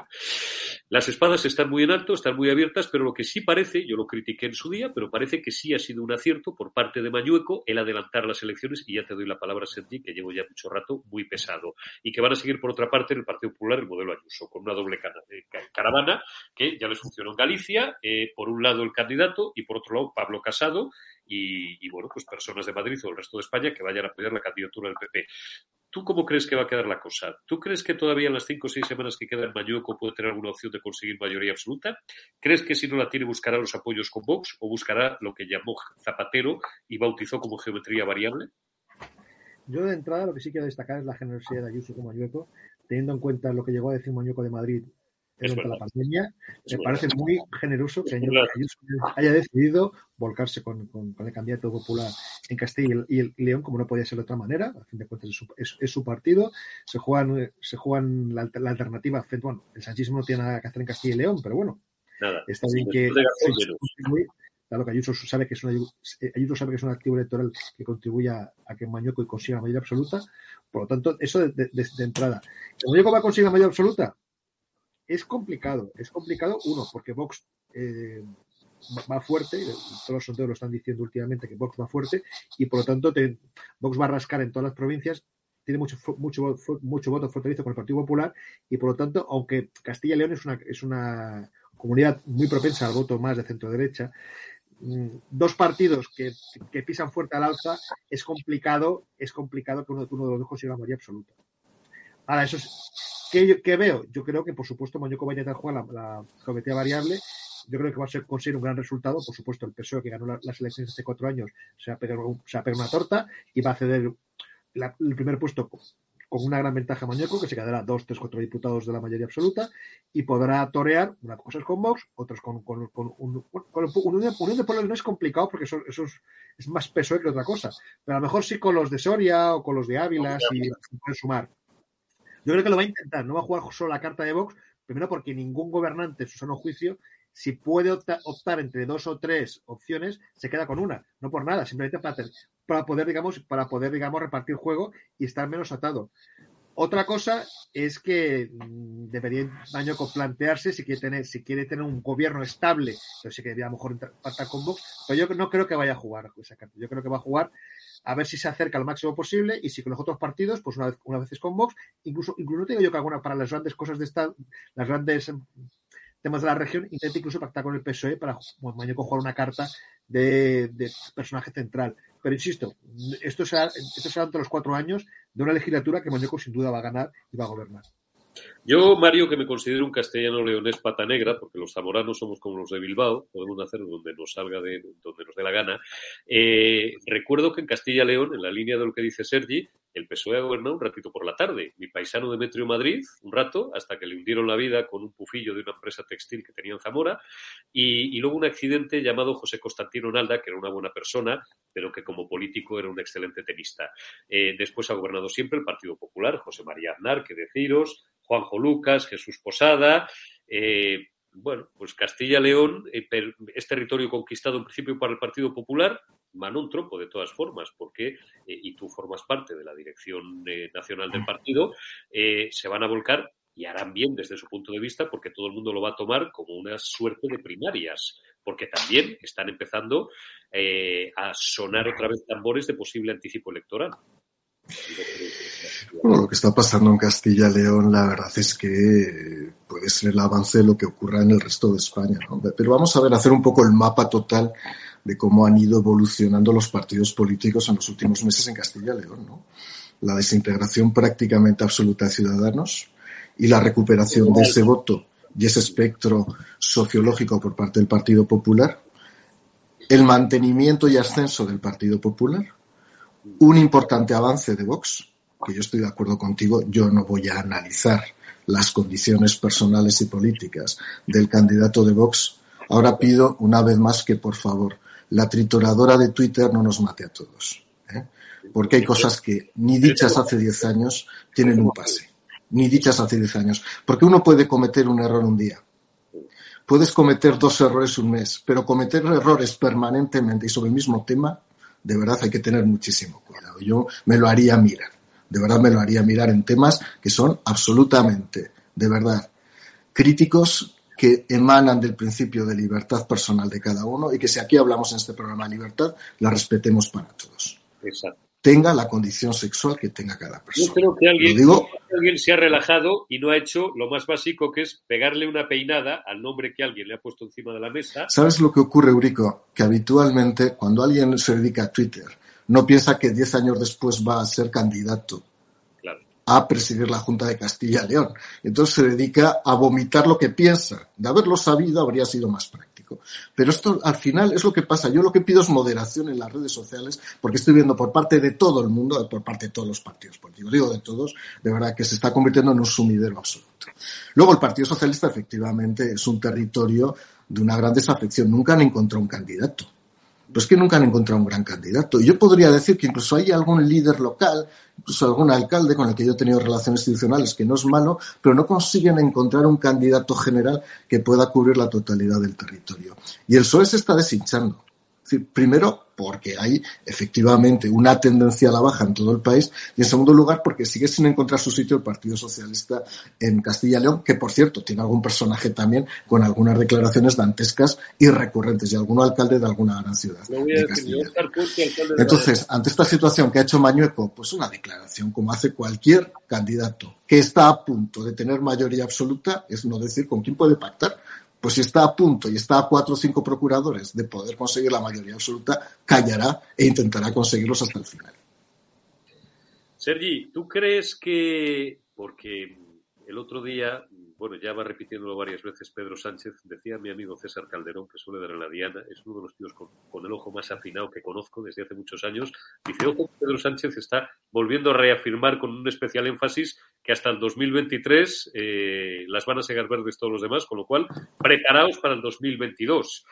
Las espadas están muy en alto, están muy abiertas, pero lo que sí parece, yo lo critiqué en su día, pero parece que sí ha sido un acierto por parte de Mañueco el adelantar las elecciones, y ya te doy la palabra, Sergi, que llevo ya mucho rato muy pesado, y que van a seguir por otra parte en el Partido Popular el modelo Ayuso, con una doble eh, caravana que ya les funcionó en Galicia, eh, por un lado el candidato y por otro lado Pablo Casado y, bueno, pues personas de Madrid o el resto de España que vayan a apoyar la candidatura del PP. ¿Tú cómo crees que va a quedar la cosa? ¿Tú crees que todavía en las cinco o seis semanas que quedan Mañueco puede tener alguna opción de conseguir mayoría absoluta? ¿Crees que si no la tiene buscará los apoyos con Vox o buscará lo que llamó Zapatero y bautizó como geometría variable? Yo de entrada lo que sí quiero destacar es la generosidad de Ayuso con Mañueco, teniendo en cuenta lo que llegó a decir Mañueco de Madrid durante la pandemia. Me parece muy generoso que Ayuso haya decidido volcarse con, con, el candidato popular en Castilla y, el, León, como no podía ser de otra manera. A fin de cuentas, es su, es, su partido. Se juegan, se juegan la, la, alternativa. Bueno, el sanchismo no tiene nada que hacer en Castilla y León, pero bueno, nada. está bien que. Claro que Ayuso sabe que es una, Ayuso sabe que es un activo electoral que contribuya a que Mañoco consiga la mayoría absoluta. Por lo tanto, eso de, de, de entrada. ¿Mañoco va a conseguir la mayoría absoluta? Es complicado, es complicado, uno, porque Vox eh, va fuerte, todos los sondeos lo están diciendo últimamente que Vox va fuerte, y por lo tanto Vox va a rascar en todas las provincias, tiene mucho, mucho, mucho voto fortalecido con el Partido Popular, y por lo tanto, aunque Castilla y León es una, es una comunidad muy propensa al voto más de centro derecha, mm, dos partidos que, que, pisan fuerte al alza, es complicado, es complicado que uno, uno de los dos consiga mayoría absoluta. Ahora, eso es, ¿Qué, veo? Yo creo que, por supuesto, Moñoco va a intentar jugar la, la geometría variable. Yo creo que va a ser, conseguir un gran resultado. Por supuesto, el PSOE que ganó las elecciones hace cuatro años se va a pegar, se va a pegar una torta y va a ceder la, el primer puesto con, una gran ventaja a Mañoco, que se quedará dos, tres, cuatro diputados de la mayoría absoluta y podrá torear unas cosas con Vox, otras con, con, con, un, Unión, de Pueblos no es complicado porque eso, eso es, es, más PSOE que otra cosa. Pero a lo mejor sí con los de Soria o con los de Ávila, si pueden sumar. Yo creo que lo va a intentar, no va a jugar solo la carta de Vox, primero porque ningún gobernante en su sano juicio, si puede optar, entre dos o tres opciones, se queda con una, no por nada, simplemente para, para poder, digamos, para poder, digamos, repartir juego y estar menos atado. Otra cosa es que mm, debería año plantearse si quiere tener, si quiere tener un gobierno estable, entonces sí que debería a lo mejor pactar con Vox, pero yo no creo que vaya a jugar esa carta. Yo creo que va a jugar a ver si se acerca al máximo posible y si con los otros partidos, pues una vez, una vez es con Vox, incluso, incluso tengo yo que alguna para las grandes cosas de esta, las grandes em, temas de la región, intente incluso pactar con el PSOE para bueno, mañana jugar una carta de, personaje central. Pero insisto, esto será, esto será entre los cuatro años de una legislatura que Mañeco sin duda va a ganar y va a gobernar. Yo, Mario, que me considero un castellano leonés pata negra, porque los zamoranos somos como los de Bilbao, podemos hacer donde nos salga de donde nos dé la gana. Eh, recuerdo que en Castilla León, en la línea de lo que dice Sergi, el PSOE ha gobernado un ratito por la tarde. Mi paisano Demetrio Madrid, un rato, hasta que le hundieron la vida con un pufillo de una empresa textil que tenía en Zamora, y, luego un accidente llamado José Constantino Nalda, que era una buena persona, pero que como político era un excelente tenista. Eh, después ha gobernado siempre el Partido Popular, José María Aznar, que deciros, Juanjo Lucas, Jesús Posada. Eh, bueno, pues Castilla-León eh, es territorio conquistado en principio por el Partido Popular, Manon Trompo de todas formas, porque, eh, y tú formas parte de la dirección eh, nacional del partido, eh, se van a volcar y harán bien desde su punto de vista porque todo el mundo lo va a tomar como una suerte de primarias, porque también están empezando a sonar otra vez tambores de posible anticipo electoral. Bueno, lo que está pasando en Castilla y León, la verdad es que puede ser el avance de lo que ocurra en el resto de España. ¿no? Pero vamos a ver, hacer un poco el mapa total de cómo han ido evolucionando los partidos políticos en los últimos meses en Castilla y León. La desintegración prácticamente absoluta de ciudadanos y la recuperación de ese voto y ese espectro sociológico por parte del Partido Popular, el mantenimiento y ascenso del Partido Popular, un importante avance de Vox, que yo estoy de acuerdo contigo, yo no voy a analizar las condiciones personales y políticas del candidato de Vox. Ahora pido una vez más que por favor la trituradora de Twitter no nos mate a todos. ¿eh? Porque hay cosas que ni dichas hace 10 años tienen un pase. Ni dichas hace 10 años. Porque uno puede cometer un error un día. Puedes cometer dos errores un mes, pero cometer errores permanentemente y sobre el mismo tema, de verdad hay que tener muchísimo cuidado. Yo me lo haría mirar. De verdad me lo haría mirar en temas que son absolutamente, de verdad, críticos que emanan del principio de libertad personal de cada uno y que si aquí hablamos en este programa de libertad, la respetemos para todos. Exacto. Tenga la condición sexual que tenga cada persona. Yo creo que alguien, digo, alguien se ha relajado y no ha hecho lo más básico que es pegarle una peinada al nombre que alguien le ha puesto encima de la mesa. ¿Sabes lo que ocurre, Eurico? Que habitualmente cuando alguien se dedica a Twitter, no piensa que 10 años después va a ser candidato a presidir la Junta de Castilla y León. Entonces se dedica a vomitar lo que piensa. De haberlo sabido habría sido más práctico. Pero esto al final es lo que pasa. Yo lo que pido es moderación en las redes sociales, porque estoy viendo por parte de todo el mundo, por parte de todos los partidos políticos, digo de todos, de verdad que se está convirtiendo en un sumidero absoluto. Luego el Partido Socialista efectivamente es un territorio de una gran desafección. Nunca han encontrado un candidato pues que nunca han encontrado un gran candidato. Yo podría decir que incluso hay algún líder local, incluso algún alcalde con el que yo he tenido relaciones institucionales, que no es malo, pero no consiguen encontrar un candidato general que pueda cubrir la totalidad del territorio. Y el PSOE se está deshinchando primero, porque hay efectivamente una tendencia a la baja en todo el país y en segundo lugar porque sigue sin encontrar su sitio el Partido Socialista en Castilla y León, que por cierto tiene algún personaje también con algunas declaraciones dantescas y recurrentes y algún alcalde de alguna gran ciudad. Entonces, ante esta situación que ha hecho Mañueco, pues una declaración como hace cualquier candidato que está a punto de tener mayoría absoluta, es no decir con quién puede pactar pues si está a punto y está a cuatro o cinco procuradores de poder conseguir la mayoría absoluta, callará e intentará conseguirlos hasta el final. Sergi, ¿tú crees que, porque el otro día bueno, ya va repitiéndolo varias veces Pedro Sánchez, decía mi amigo César Calderón, que suele dar en la Diana, es uno de los tíos con, el ojo más afinado que conozco desde hace muchos años, dice, ojo, Pedro Sánchez está volviendo a reafirmar con un especial énfasis que hasta el 2023 eh, las van a seguir verdes todos los demás, con lo cual, preparaos para el 2022.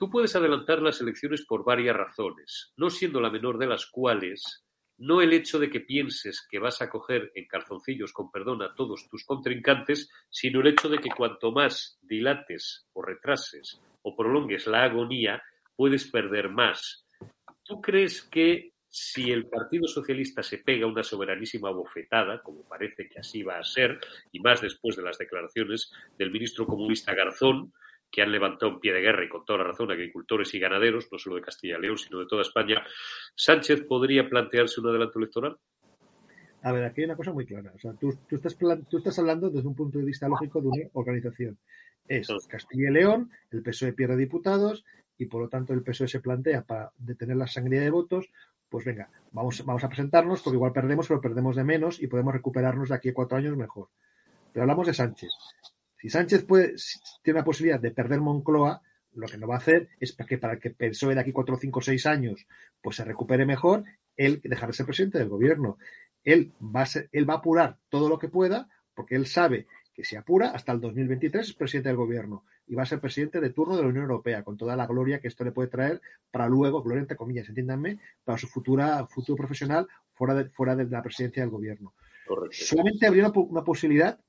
Tú puedes adelantar las elecciones por varias razones, no siendo la menor de las cuales no el hecho de que pienses que vas a coger en calzoncillos, con perdón, a todos tus contrincantes, sino el hecho de que cuanto más dilates o retrases o prolongues la agonía, puedes perder más. ¿Tú crees que si el Partido Socialista se pega una soberanísima bofetada, como parece que así va a ser, y más después de las declaraciones del ministro comunista Garzón, que han levantado un pie de guerra y con toda la razón agricultores y ganaderos, no solo de Castilla y León, sino de toda España, ¿Sánchez podría plantearse un adelanto electoral? A ver, aquí hay una cosa muy clara. O sea, tú, estás, tú estás hablando desde un punto de vista lógico de una organización. Es Castilla y León, el PSOE pierde diputados y por lo tanto el PSOE se plantea para detener la sangría de votos, pues venga, vamos, vamos a presentarnos porque igual perdemos, pero perdemos de menos y podemos recuperarnos de aquí a cuatro años mejor. Pero hablamos de Sánchez. Si Sánchez puede, tiene la posibilidad de perder Moncloa, lo que no va a hacer es que para que PSOE de aquí cuatro, cinco, seis años pues se recupere mejor, él dejar de ser presidente del gobierno. Él va, a él va a apurar todo lo que pueda porque él sabe que si apura hasta el 2023 es presidente del gobierno y va a ser presidente de turno de la Unión Europea con toda la gloria que esto le puede traer para luego, gloria entre comillas, entiéndanme, para su futura futuro profesional fuera de, fuera de la presidencia del gobierno. Solamente habría una posibilidad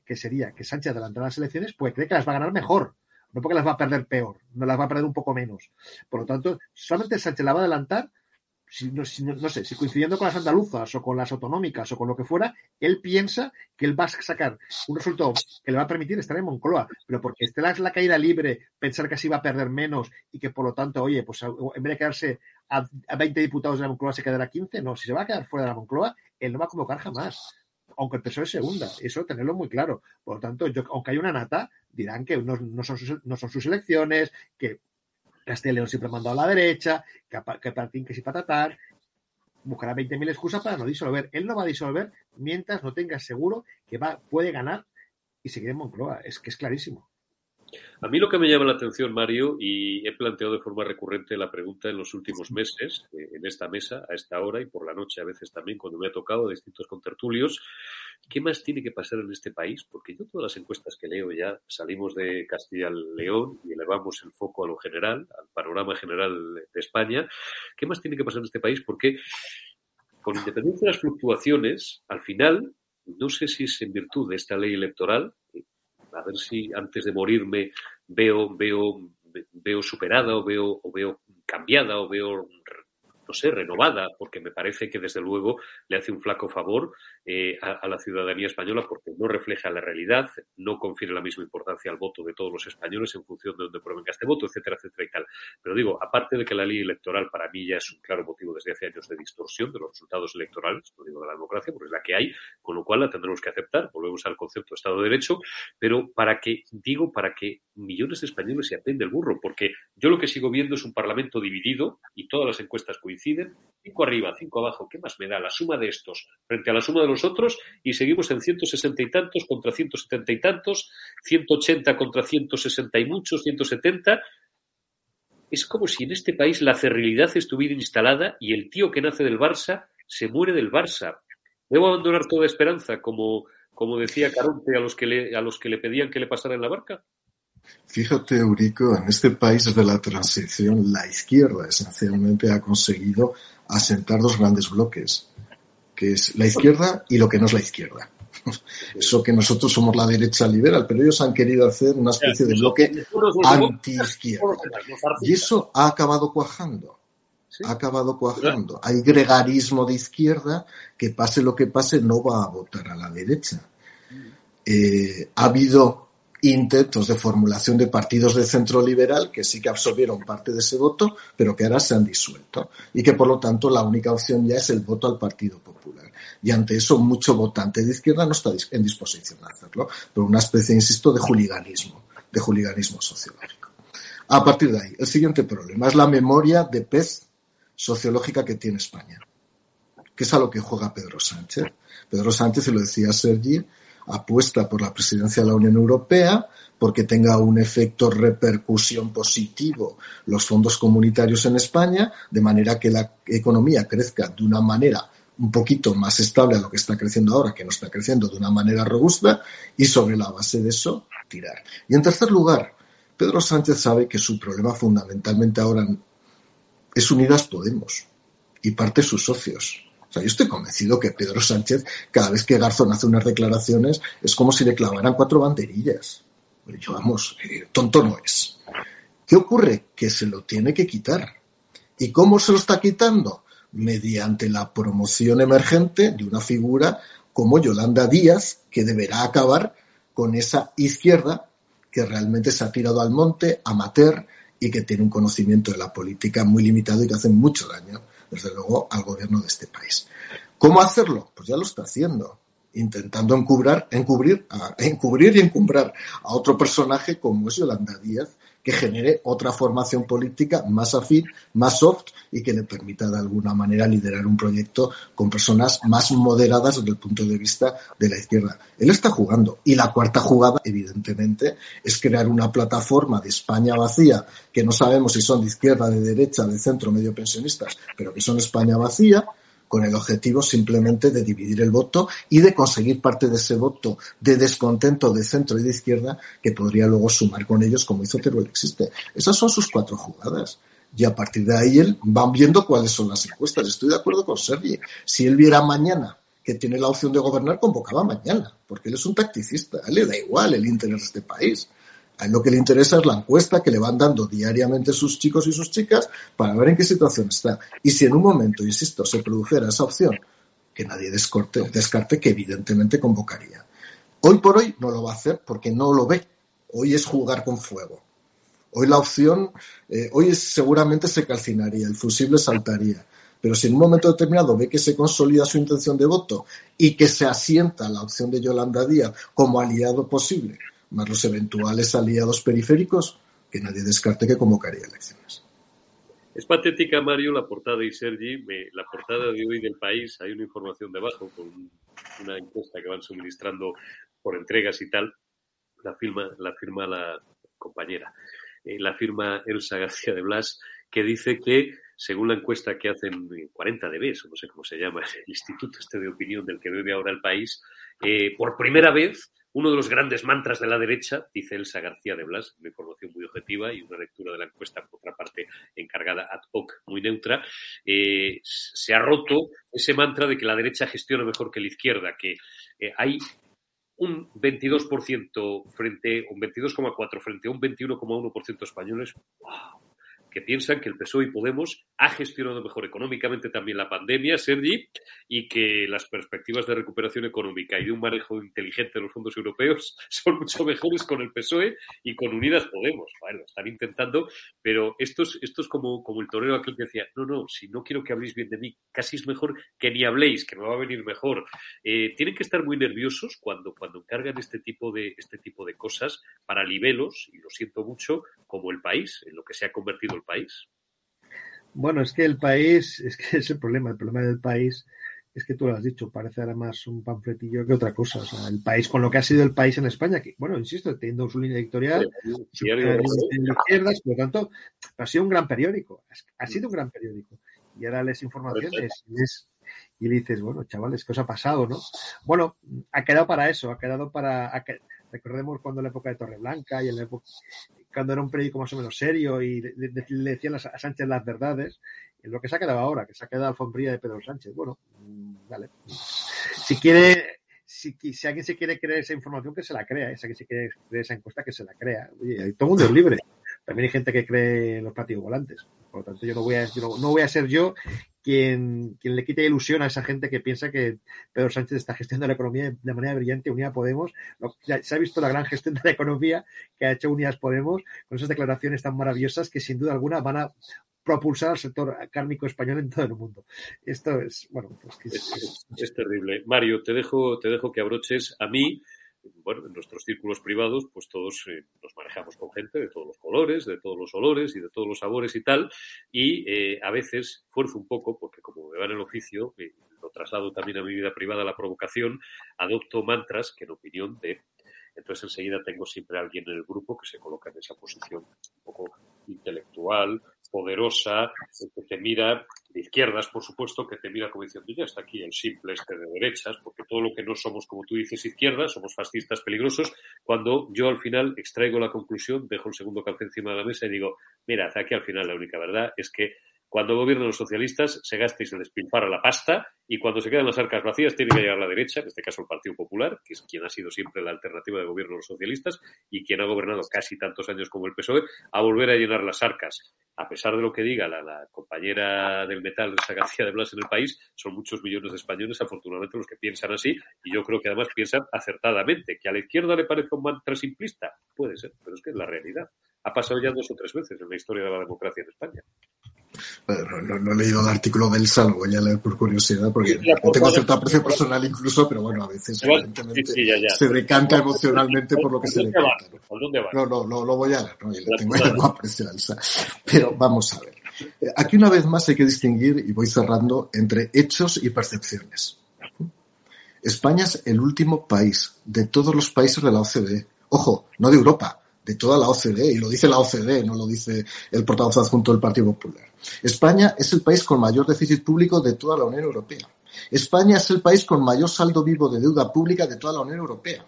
que, sería que Sánchez adelantara las elecciones, pues cree que las va a ganar mejor, no porque las va a perder peor, no las va a perder un poco menos. Por lo tanto, solamente Sánchez la va a adelantar, si, no, sé, si coincidiendo con las andaluzas o con las autonómicas o con lo que fuera, él piensa que él va a sacar un resultado que le va a permitir estar en Moncloa, pero porque esté la, la caída libre, pensar que así va a perder menos y que por lo tanto, oye, pues en vez de quedarse a, a 20 diputados de la Moncloa se quedará a 15, no, si se va a quedar fuera de la Moncloa, él no va a convocar jamás aunque el PSOE segunda. Eso tenerlo muy claro. Por lo tanto, yo, aunque hay una nata, dirán que no, son, sus, elecciones, que Castilla León siempre ha mandado a la derecha, que, que Partín que si patatar, buscará 20.000 excusas para no disolver. Él no va a disolver mientras no tenga seguro que va, puede ganar y seguir en Moncloa. Es que es clarísimo. A mí lo que me llama la atención, Mario, y he planteado de forma recurrente la pregunta en los últimos meses, eh, en esta mesa, a esta hora y por la noche a veces también cuando me ha tocado a distintos contertulios, ¿qué más tiene que pasar en este país? Porque yo todas las encuestas que leo ya salimos de Castilla y León y elevamos el foco a lo general, al panorama general de España. ¿Qué más tiene que pasar en este país? Porque con independencia de las fluctuaciones, al final, no sé si es en virtud de esta ley electoral, a ver si antes de morirme veo, veo, veo superada o veo, o veo cambiada o veo no sé, renovada, porque me parece que desde luego le hace un flaco favor eh, a, la ciudadanía española porque no refleja la realidad, no confiere la misma importancia al voto de todos los españoles en función de dónde provenga este voto, etcétera, etcétera y tal. Pero digo, aparte de que la ley electoral para mí ya es un claro motivo desde hace años de distorsión de los resultados electorales, no digo de la democracia, porque es la que hay, con lo cual la tendremos que aceptar, volvemos al concepto de Estado de Derecho, pero para que, digo, para que millones de españoles se aprenden el burro, porque yo lo que sigo viendo es un Parlamento dividido y todas las encuestas coinciden cinco arriba, cinco abajo, ¿qué más me da la suma de estos frente a la suma de los otros? Y seguimos en 160 y tantos contra 170 y tantos, 180 contra 160 y muchos, 170. Es como si en este país la cerrilidad estuviera instalada y el tío que nace del Barça se muere del Barça. ¿Debo abandonar toda esperanza, como, como decía Caronte a los, que le, a los que le pedían que le pasara en la barca? Fíjate, Eurico, en este país de la transición, la izquierda esencialmente ha conseguido asentar dos grandes bloques, que es la izquierda y lo que no es la izquierda. Eso que nosotros somos la derecha liberal, pero ellos han querido hacer una especie de bloque anti-izquierda. Y eso ha acabado cuajando. Ha acabado cuajando. Hay gregarismo de izquierda que pase lo que pase no va a votar a la derecha. Eh, ha habido intentos de formulación de partidos de centro liberal que sí que absorbieron parte de ese voto, pero que ahora se han disuelto y que por lo tanto la única opción ya es el voto al Partido Popular. Y ante eso mucho votante de izquierda no está en disposición de hacerlo, pero una especie, insisto, de juliganismo, de juliganismo sociológico. A partir de ahí, el siguiente problema es la memoria de pez sociológica que tiene España, que es a lo que juega Pedro Sánchez. Pedro Sánchez, y lo decía Sergi, apuesta por la presidencia de la Unión Europea porque tenga un efecto repercusión positivo los fondos comunitarios en España, de manera que la economía crezca de una manera un poquito más estable a lo que está creciendo ahora, que no está creciendo de una manera robusta, y sobre la base de eso tirar. Y en tercer lugar, Pedro Sánchez sabe que su problema fundamentalmente ahora es Unidas Podemos y parte sus socios. O sea, yo estoy convencido que Pedro Sánchez, cada vez que Garzón hace unas declaraciones, es como si le clavaran cuatro banderillas. Yo, vamos, eh, tonto no es. ¿Qué ocurre? Que se lo tiene que quitar. ¿Y cómo se lo está quitando? Mediante la promoción emergente de una figura como Yolanda Díaz, que deberá acabar con esa izquierda que realmente se ha tirado al monte, amateur, y que tiene un conocimiento de la política muy limitado y que hace mucho daño desde luego, al gobierno de este país. ¿Cómo hacerlo? Pues ya lo está haciendo, intentando encubrir, encubrir, encubrir y encumbrar a otro personaje como es Yolanda Díaz, que genere otra formación política más afín, más soft y que le permita de alguna manera liderar un proyecto con personas más moderadas desde el punto de vista de la izquierda. Él está jugando. Y la cuarta jugada, evidentemente, es crear una plataforma de España vacía, que no sabemos si son de izquierda, de derecha, de centro, medio pensionistas, pero que son España vacía, con el objetivo simplemente de dividir el voto y de conseguir parte de ese voto de descontento de centro y de izquierda que podría luego sumar con ellos como hizo Teruel Existe. Esas son sus cuatro jugadas. Y a partir de ahí él van viendo cuáles son las encuestas. Estoy de acuerdo con Sergi. Si él viera mañana que tiene la opción de gobernar, convocaba mañana, porque él es un tacticista. Él le da igual el interés de este país. A él lo que le interesa es la encuesta que le van dando diariamente sus chicos y sus chicas para ver en qué situación está. Y si en un momento, insisto, se produjera esa opción, que nadie descarte que evidentemente convocaría. Hoy por hoy no lo va a hacer porque no lo ve. Hoy es jugar con fuego. Hoy la opción, eh, hoy seguramente se calcinaría, el fusible saltaría. Pero si en un momento determinado ve que se consolida su intención de voto y que se asienta la opción de Yolanda Díaz como aliado posible más los eventuales aliados periféricos, que nadie descarte que convocaría elecciones. Es patética, Mario, la portada y Sergi. la portada de hoy del país, hay una información debajo con una encuesta que van suministrando por entregas y tal. La firma la, firma la compañera, eh, la firma Elsa García de Blas, que dice que, según la encuesta que hacen 40 DB, o no sé cómo se llama, el instituto este de opinión del que bebe ahora el país, eh, por primera vez uno de los grandes mantras de la derecha, dice Elsa García de Blas, una información muy objetiva y una lectura de la encuesta, por otra parte, encargada ad hoc, muy neutra, eh, se ha roto ese mantra de que la derecha gestiona mejor que la izquierda, que eh, hay un 22% frente, un 22,4 frente a un 21,1% españoles. ¡Wow! Que piensan que el PSOE y Podemos ha gestionado mejor económicamente también la pandemia, Sergi, y que las perspectivas de recuperación económica y de un manejo inteligente de los fondos europeos son mucho mejores con el PSOE y con Unidas Podemos. Bueno, están intentando, pero esto es, esto es como, como el torero aquel que decía, no, no, si no quiero que habléis bien de mí, casi es mejor que ni habléis, que me va a venir mejor. Eh, tienen que estar muy nerviosos cuando, cuando encargan este tipo, de, este tipo de cosas para libelos, y lo siento mucho, como el país, en lo que se ha convertido el país. Bueno, es que el país, es que es el problema, el problema del país es que tú lo has dicho, parece ahora más un panfletillo que otra cosa. O sea, el país, con lo que ha sido el país en España, que, bueno, insisto, teniendo su línea editorial, de izquierdas, por lo tanto, ha sido un gran periódico, ha sido un gran periódico. Y ahora les informaciones y, le dices, bueno, chavales, ¿qué os ha pasado, no? Bueno, ha quedado para eso, ha quedado para, recordemos cuando la época de Torreblanca y en la época, cuando era un periódico más o menos serio y le, decían a Sánchez las verdades, en lo que se ha quedado ahora, que se ha quedado alfombría de Pedro Sánchez. Bueno, mm, vale. Si quiere, si, si, alguien se quiere creer esa información, que se la crea. Si alguien se quiere creer esa encuesta, que se la crea. Oye, todo el mundo es libre. También hay gente que cree en los platillos volantes. Por lo tanto, yo no voy a, no, voy a ser yo quien, quien le quite ilusión a esa gente que piensa que Pedro Sánchez está gestionando la economía de manera brillante, Unida Podemos. se ha visto la gran gestión de la economía que ha hecho Unidas Podemos con esas declaraciones tan maravillosas que sin duda alguna van a propulsar al sector cárnico español en todo el mundo. Esto es, bueno, pues es, terrible. Mario, te dejo, te dejo que abroches a mí. Bueno, en nuestros círculos privados, pues todos eh, nos manejamos con gente de todos los colores, de todos los olores y de todos los sabores y tal. Y eh, a veces fuerzo un poco, porque como me va en el oficio, eh, lo traslado también a mi vida privada, la provocación, adopto mantras que en opinión de entonces enseguida tengo siempre a alguien en el grupo que se coloca en esa posición un poco intelectual, poderosa, que te mira de izquierdas, por supuesto, que te mira como diciendo, ya está aquí el simple este de derechas, porque todo lo que no somos, como tú dices, izquierdas, somos fascistas peligrosos, cuando yo al final extraigo la conclusión, dejo el segundo café encima de la mesa y digo, mira, aquí al final la única verdad es que cuando gobiernan los socialistas se gasta y se despilfarra la pasta y cuando se quedan las arcas vacías tiene que llegar la derecha, en este caso el Partido Popular, que es quien ha sido siempre la alternativa de gobierno de los socialistas y quien ha gobernado casi tantos años como el PSOE, a volver a llenar las arcas. A pesar de lo que diga la, compañera del metal, esa García de Blas en el país, son muchos millones de españoles, afortunadamente, los que piensan así y yo creo que además piensan acertadamente. ¿Que a la izquierda le parece un mantra simplista? Puede ser, pero es que es la realidad. Ha pasado ya dos o tres veces en la historia de la democracia en España. No, no, he leído el artículo del Salvo, voy a leer por curiosidad, porque tengo cierto aprecio personal incluso, pero bueno, a veces evidentemente se decanta emocionalmente por lo que se decanta. ¿no? No, no, lo voy a leer, no, le tengo, aprecio al Pero vamos a ver. Eh, aquí una vez más hay que distinguir, y voy cerrando, entre hechos y percepciones. España es el último país de todos los países de la OCDE, ojo, no de Europa, de toda la OCDE, y lo dice la OCDE, no lo dice el portavoz adjunto del Partido Popular. España es el país con mayor déficit público de toda la Unión Europea. España es el país con mayor saldo vivo de deuda pública de toda la Unión Europea.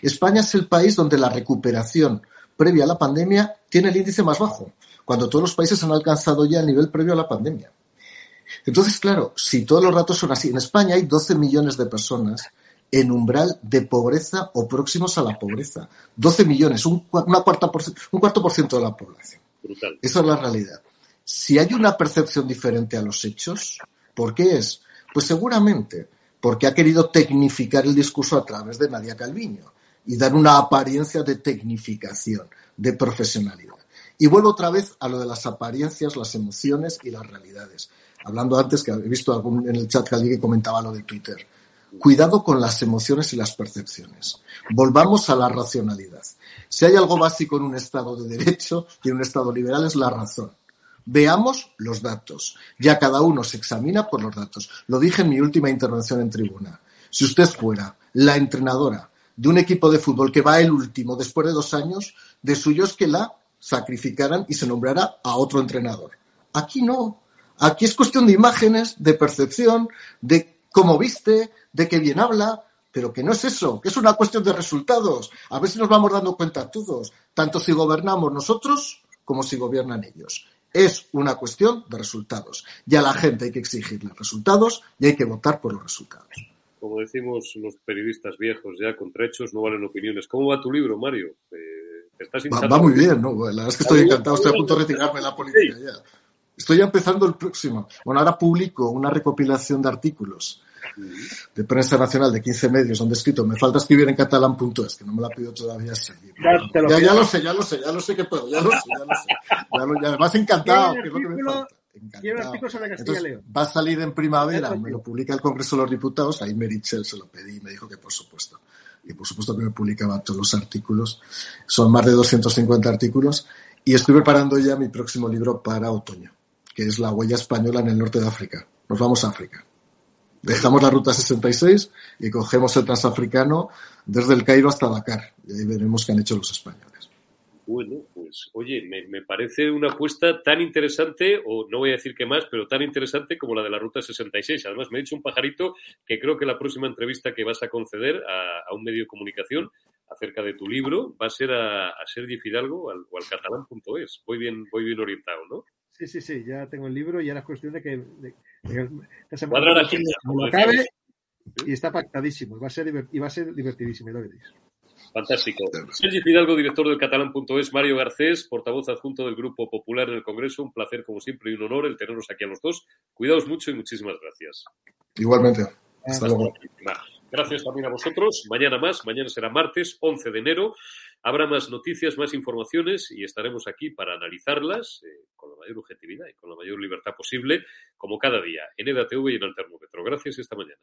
España es el país donde la recuperación previa a la pandemia tiene el índice más bajo, cuando todos los países han alcanzado ya el nivel previo a la pandemia. Entonces, claro, si todos los datos son así, en España hay 12 millones de personas en umbral de pobreza o próximos a la pobreza. 12 millones, un, una cuarta un cuarto por ciento de la población. Esa es la realidad. Si hay una percepción diferente a los hechos, ¿por qué es? Pues seguramente porque ha querido tecnificar el discurso a través de Nadia Calviño y dar una apariencia de tecnificación, de profesionalidad. Y vuelvo otra vez a lo de las apariencias, las emociones y las realidades. Hablando antes, que he visto algún, en el chat que alguien comentaba lo de Twitter. Cuidado con las emociones y las percepciones. Volvamos a la racionalidad. Si hay algo básico en un Estado de derecho y en un Estado liberal es la razón. Veamos los datos. Ya cada uno se examina por los datos. Lo dije en mi última intervención en tribuna. Si usted fuera la entrenadora de un equipo de fútbol que va el último después de dos años, de suyo es que la sacrificaran y se nombrara a otro entrenador. Aquí no. Aquí es cuestión de imágenes, de percepción, de cómo viste, de qué bien habla, pero que no es eso, que es una cuestión de resultados. A ver si nos vamos dando cuenta todos, tanto si gobernamos nosotros como si gobiernan ellos. Es una cuestión de resultados. Y a la gente hay que exigirle resultados y hay que votar por los resultados. Como decimos los periodistas viejos, ya con trechos no valen opiniones. ¿Cómo va tu libro, Mario? Eh, estás va, muy bien, ¿no? La verdad es que estoy encantado, estoy a punto de retirarme de la política ya. Estoy ya empezando el próximo. Bueno, ahora publico una recopilación de artículos de prensa nacional de 15 medios donde he escrito me falta escribir en catalán.es, que no me la pido todavía seguir. Ya, ya, lo sé, ya lo sé, ya lo sé que puedo, ya lo sé, ya lo sé. Ya lo, además encantado, que es lo que me falta. Entonces, va a salir en primavera, me lo publica el Congreso de los Diputados, ahí Merichel se lo pedí y me dijo que por supuesto. Y por supuesto que me publicaba todos los artículos. Son más de 250 artículos y estoy preparando ya mi próximo libro para otoño que es la huella española en el norte de África. Nos vamos a África. Dejamos la ruta 66 y cogemos el transafricano desde el Cairo hasta Dakar. Y ahí veremos qué han hecho los españoles. Bueno, pues oye, me, me, parece una apuesta tan interesante, o no voy a decir que más, pero tan interesante como la de la Ruta 66. Además, me ha dicho un pajarito que creo que la próxima entrevista que vas a conceder a, a un medio de comunicación acerca de tu libro va a ser a, a Sergi Fidalgo al, o al catalán.es. Voy bien, voy bien orientado, ¿no? Sí, sí, sí, ya tengo el libro y ahora es cuestión de que de, de, de como acabe y está pactadísimo. Va a ser, divert- y va a ser divertidísimo, ya lo veréis. Fantástico. Sergi Fidalgo, director del catalán.es, Mario Garcés, portavoz adjunto del Grupo Popular en el Congreso. Un placer, como siempre, y un honor el tenerlos aquí a los dos. Cuidaos mucho y muchísimas gracias. Igualmente. Hasta luego. Gracias también a vosotros. Mañana más, mañana será martes 11 de enero. Habrá más noticias, más informaciones y estaremos aquí para analizarlas eh, con la mayor objetividad y con la mayor libertad posible, como cada día, en EDATV y en el termómetro. Gracias y esta mañana.